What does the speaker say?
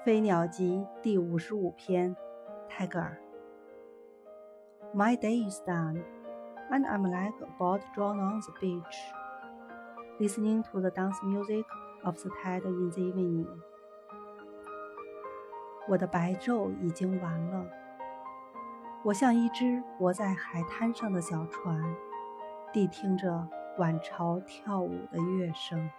《飞鸟集》第五十五篇，泰戈尔。My day is done, and I'm like a boat drawn on the beach, listening to the dance music of the tide in the evening. 我的白昼已经完了，我像一只泊在海滩上的小船，谛听着晚潮跳舞的乐声。